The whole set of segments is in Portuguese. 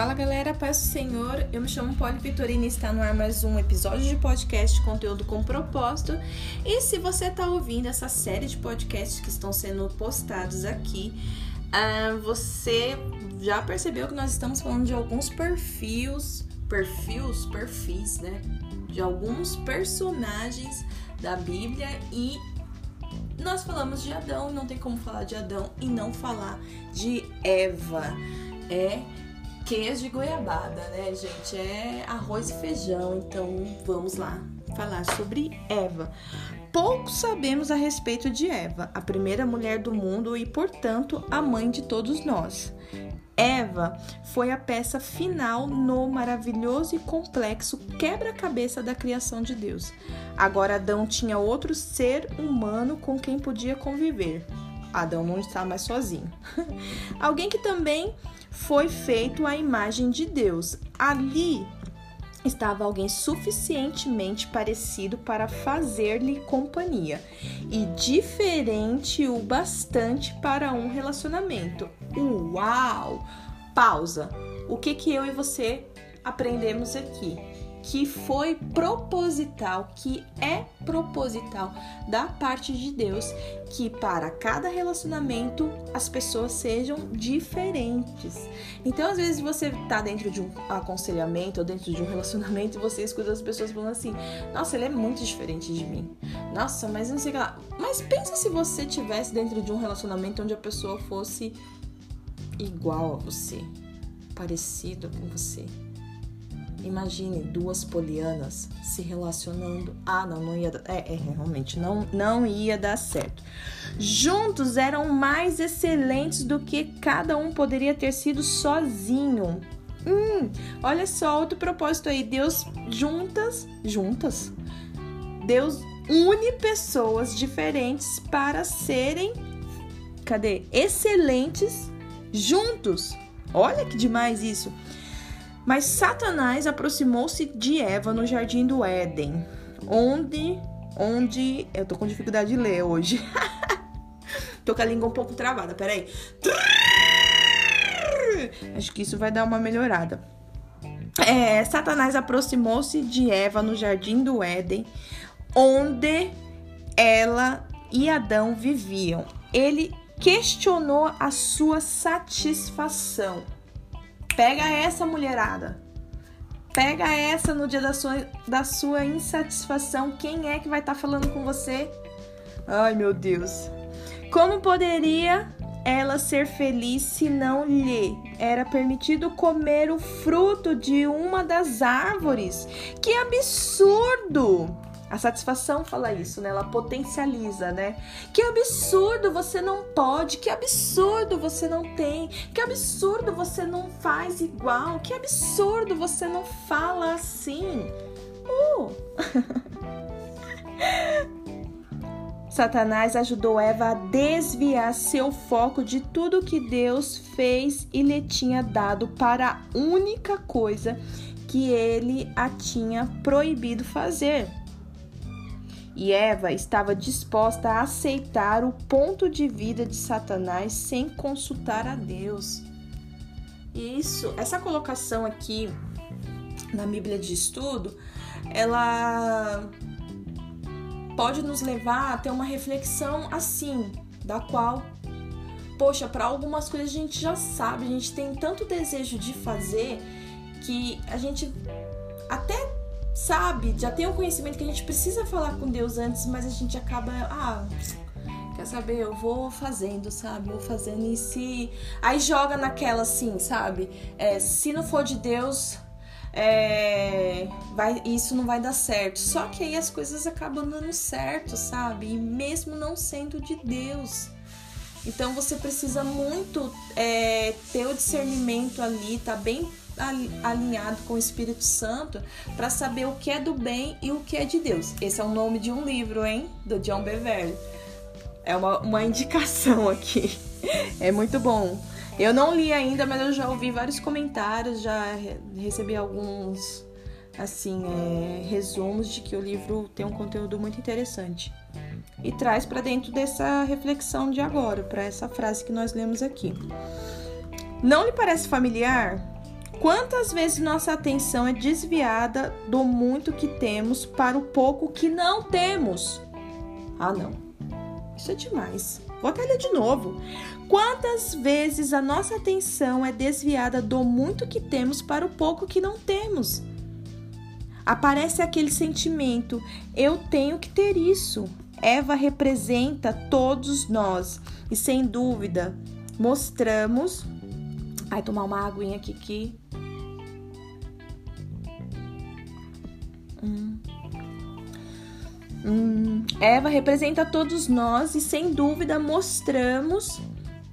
Fala galera, paz do Senhor. Eu me chamo Poli Vitorina e está no ar mais um episódio de podcast conteúdo com propósito. E se você está ouvindo essa série de podcasts que estão sendo postados aqui, uh, você já percebeu que nós estamos falando de alguns perfis, perfis, perfis, né? De alguns personagens da Bíblia e nós falamos de Adão, não tem como falar de Adão e não falar de Eva. É queijo de goiabada, né, gente? É arroz e feijão, então vamos lá falar sobre Eva. Pouco sabemos a respeito de Eva, a primeira mulher do mundo e, portanto, a mãe de todos nós. Eva foi a peça final no maravilhoso e complexo quebra-cabeça da criação de Deus. Agora Adão tinha outro ser humano com quem podia conviver. Adão não está mais sozinho. Alguém que também foi feito à imagem de Deus. Ali estava alguém suficientemente parecido para fazer-lhe companhia e diferente o bastante para um relacionamento. Uau! Pausa. O que que eu e você aprendemos aqui? Que foi proposital, que é proposital da parte de Deus, que para cada relacionamento as pessoas sejam diferentes. Então, às vezes você tá dentro de um aconselhamento ou dentro de um relacionamento e você escuta as pessoas falando assim: "Nossa, ele é muito diferente de mim". Nossa, mas não sei lá. Mas pensa se você tivesse dentro de um relacionamento onde a pessoa fosse igual a você, parecido com você. Imagine duas polianas se relacionando. Ah, não, não ia. É, é, realmente, não, não ia dar certo. Juntos eram mais excelentes do que cada um poderia ter sido sozinho. Hum, olha só outro propósito aí. Deus juntas, juntas. Deus une pessoas diferentes para serem, cadê? Excelentes juntos. Olha que demais isso. Mas Satanás aproximou-se de Eva no jardim do Éden, onde onde eu tô com dificuldade de ler hoje. tô com a língua um pouco travada, peraí. Acho que isso vai dar uma melhorada. É, Satanás aproximou-se de Eva no jardim do Éden, onde ela e Adão viviam. Ele questionou a sua satisfação. Pega essa mulherada. Pega essa no dia da sua, da sua insatisfação. Quem é que vai estar tá falando com você? Ai, meu Deus. Como poderia ela ser feliz se não lhe era permitido comer o fruto de uma das árvores? Que absurdo! A satisfação fala isso, né? Ela potencializa, né? Que absurdo você não pode, que absurdo você não tem, que absurdo você não faz igual, que absurdo você não fala assim. Uh! Satanás ajudou Eva a desviar seu foco de tudo que Deus fez e lhe tinha dado para a única coisa que ele a tinha proibido fazer e Eva estava disposta a aceitar o ponto de vida de Satanás sem consultar a Deus. Isso, essa colocação aqui na Bíblia de Estudo, ela pode nos levar a ter uma reflexão assim, da qual, poxa, para algumas coisas a gente já sabe, a gente tem tanto desejo de fazer que a gente até sabe, já tem o um conhecimento que a gente precisa falar com Deus antes, mas a gente acaba, ah, quer saber, eu vou fazendo, sabe? Vou fazendo e se. Aí joga naquela assim, sabe? É, se não for de Deus, é, vai, isso não vai dar certo. Só que aí as coisas acabam dando certo, sabe? E mesmo não sendo de Deus. Então você precisa muito é, ter o discernimento ali, tá bem alinhado com o Espírito Santo para saber o que é do bem e o que é de Deus. Esse é o nome de um livro, hein? Do John Beverly. É uma, uma indicação aqui. É muito bom. Eu não li ainda, mas eu já ouvi vários comentários, já recebi alguns assim é, resumos de que o livro tem um conteúdo muito interessante e traz para dentro dessa reflexão de agora, para essa frase que nós lemos aqui. Não lhe parece familiar? Quantas vezes nossa atenção é desviada do muito que temos para o pouco que não temos? Ah, não. Isso é demais. Vou até ler de novo. Quantas vezes a nossa atenção é desviada do muito que temos para o pouco que não temos? Aparece aquele sentimento: eu tenho que ter isso. Eva representa todos nós e sem dúvida mostramos. Ai, tomar uma aguinha aqui que. Hum. Hum. Eva representa todos nós e sem dúvida mostramos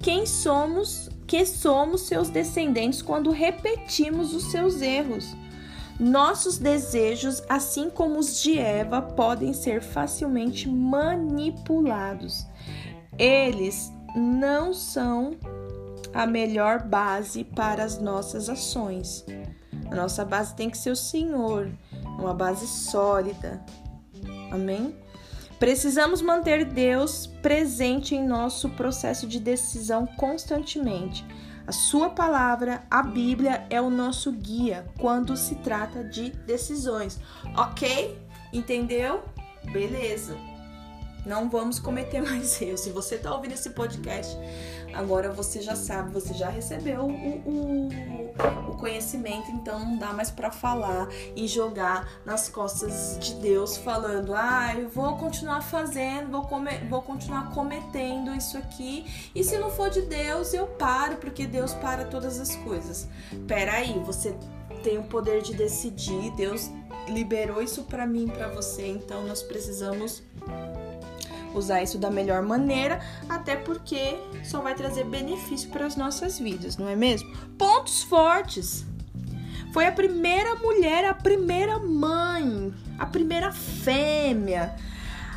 quem somos, que somos seus descendentes quando repetimos os seus erros. Nossos desejos, assim como os de Eva, podem ser facilmente manipulados. Eles não são a melhor base para as nossas ações. A nossa base tem que ser o Senhor, uma base sólida. Amém? Precisamos manter Deus presente em nosso processo de decisão constantemente. A Sua palavra, a Bíblia, é o nosso guia quando se trata de decisões. Ok? Entendeu? Beleza. Não vamos cometer mais erros. Se você está ouvindo esse podcast, agora você já sabe, você já recebeu o, o, o conhecimento, então não dá mais para falar e jogar nas costas de Deus, falando: ah, eu vou continuar fazendo, vou, comer, vou continuar cometendo isso aqui, e se não for de Deus, eu paro, porque Deus para todas as coisas. Peraí, você tem o poder de decidir, Deus liberou isso para mim, para você, então nós precisamos usar isso da melhor maneira, até porque só vai trazer benefício para as nossas vidas, não é mesmo? Pontos fortes. Foi a primeira mulher, a primeira mãe, a primeira fêmea.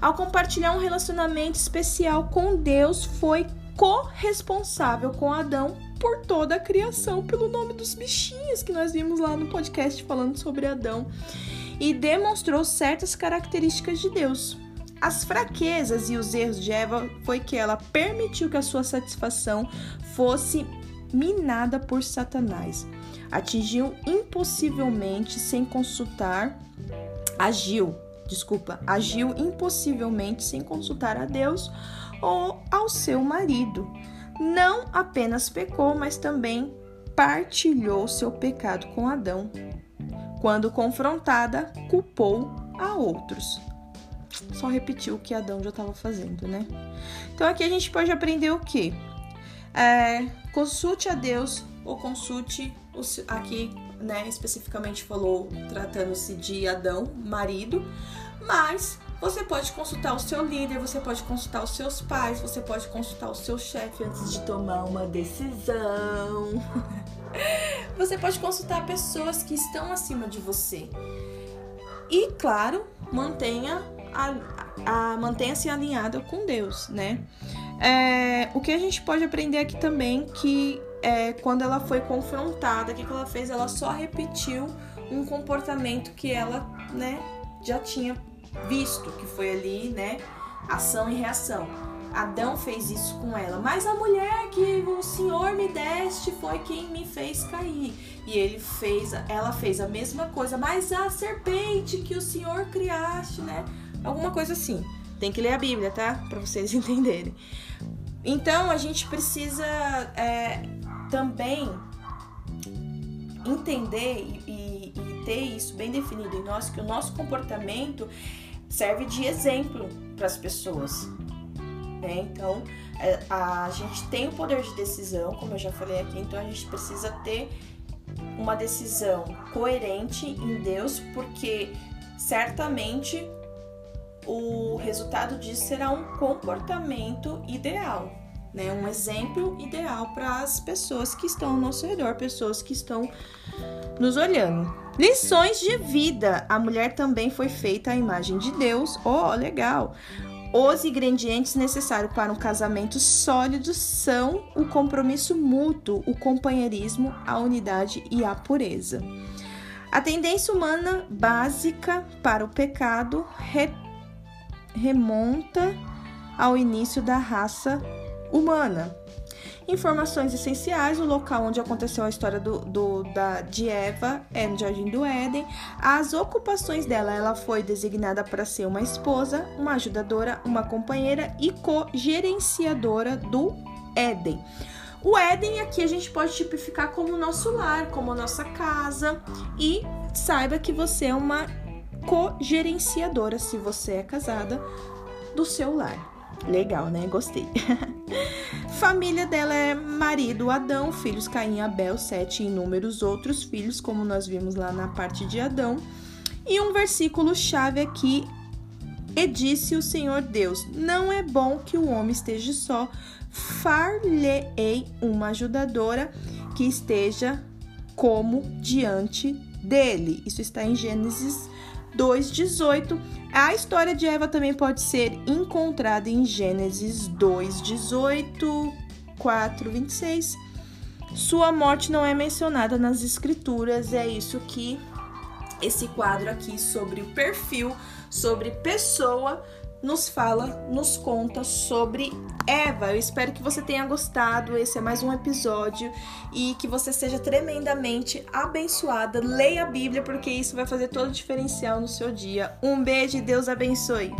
Ao compartilhar um relacionamento especial com Deus, foi corresponsável com Adão por toda a criação, pelo nome dos bichinhos que nós vimos lá no podcast falando sobre Adão, e demonstrou certas características de Deus. As fraquezas e os erros de Eva foi que ela permitiu que a sua satisfação fosse minada por Satanás. Atingiu impossivelmente sem consultar, agiu, desculpa, agiu impossivelmente sem consultar a Deus ou ao seu marido. Não apenas pecou, mas também partilhou seu pecado com Adão. Quando confrontada, culpou a outros só repetiu o que Adão já estava fazendo, né? Então aqui a gente pode aprender o que? É, consulte a Deus ou consulte os, aqui, né? Especificamente falou tratando-se de Adão, marido, mas você pode consultar o seu líder, você pode consultar os seus pais, você pode consultar o seu chefe antes de tomar uma decisão. você pode consultar pessoas que estão acima de você. E claro, mantenha mantenha-se alinhada com Deus, né? É, o que a gente pode aprender aqui também que é, quando ela foi confrontada, o que, que ela fez? Ela só repetiu um comportamento que ela, né, já tinha visto, que foi ali, né, ação e reação. Adão fez isso com ela, mas a mulher que o Senhor me deste foi quem me fez cair. E ele fez, ela fez a mesma coisa, mas a serpente que o Senhor criaste, né? Alguma coisa assim. Tem que ler a Bíblia, tá? Para vocês entenderem. Então a gente precisa é, também entender e, e ter isso bem definido em nós que o nosso comportamento serve de exemplo para as pessoas. Né? Então é, a gente tem o poder de decisão, como eu já falei aqui, então a gente precisa ter uma decisão coerente em Deus, porque certamente o resultado disso será um comportamento ideal, né? Um exemplo ideal para as pessoas que estão ao nosso redor, pessoas que estão nos olhando. Lições de vida. A mulher também foi feita à imagem de Deus. Oh, legal. Os ingredientes necessários para um casamento sólido são o compromisso mútuo, o companheirismo, a unidade e a pureza. A tendência humana básica para o pecado remonta ao início da raça humana. Informações essenciais: o local onde aconteceu a história do, do, da, de Eva é no Jardim do Éden. As ocupações dela: ela foi designada para ser uma esposa, uma ajudadora, uma companheira e co-gerenciadora do Éden. O Éden aqui a gente pode tipificar como nosso lar, como nossa casa e saiba que você é uma co-gerenciadora se você é casada do seu lar. Legal, né? Gostei. Família dela é marido Adão, filhos Caim, Abel, Sete e inúmeros outros filhos, como nós vimos lá na parte de Adão. E um versículo chave aqui e disse o Senhor Deus: Não é bom que o homem esteja só, far-lhe-ei uma ajudadora que esteja como diante dele. Isso está em Gênesis 2:18. A história de Eva também pode ser encontrada em Gênesis 2:18, 4:26. Sua morte não é mencionada nas escrituras, é isso que esse quadro aqui sobre o perfil, sobre pessoa nos fala, nos conta sobre Eva. Eu espero que você tenha gostado. Esse é mais um episódio e que você seja tremendamente abençoada. Leia a Bíblia porque isso vai fazer todo o diferencial no seu dia. Um beijo e Deus abençoe.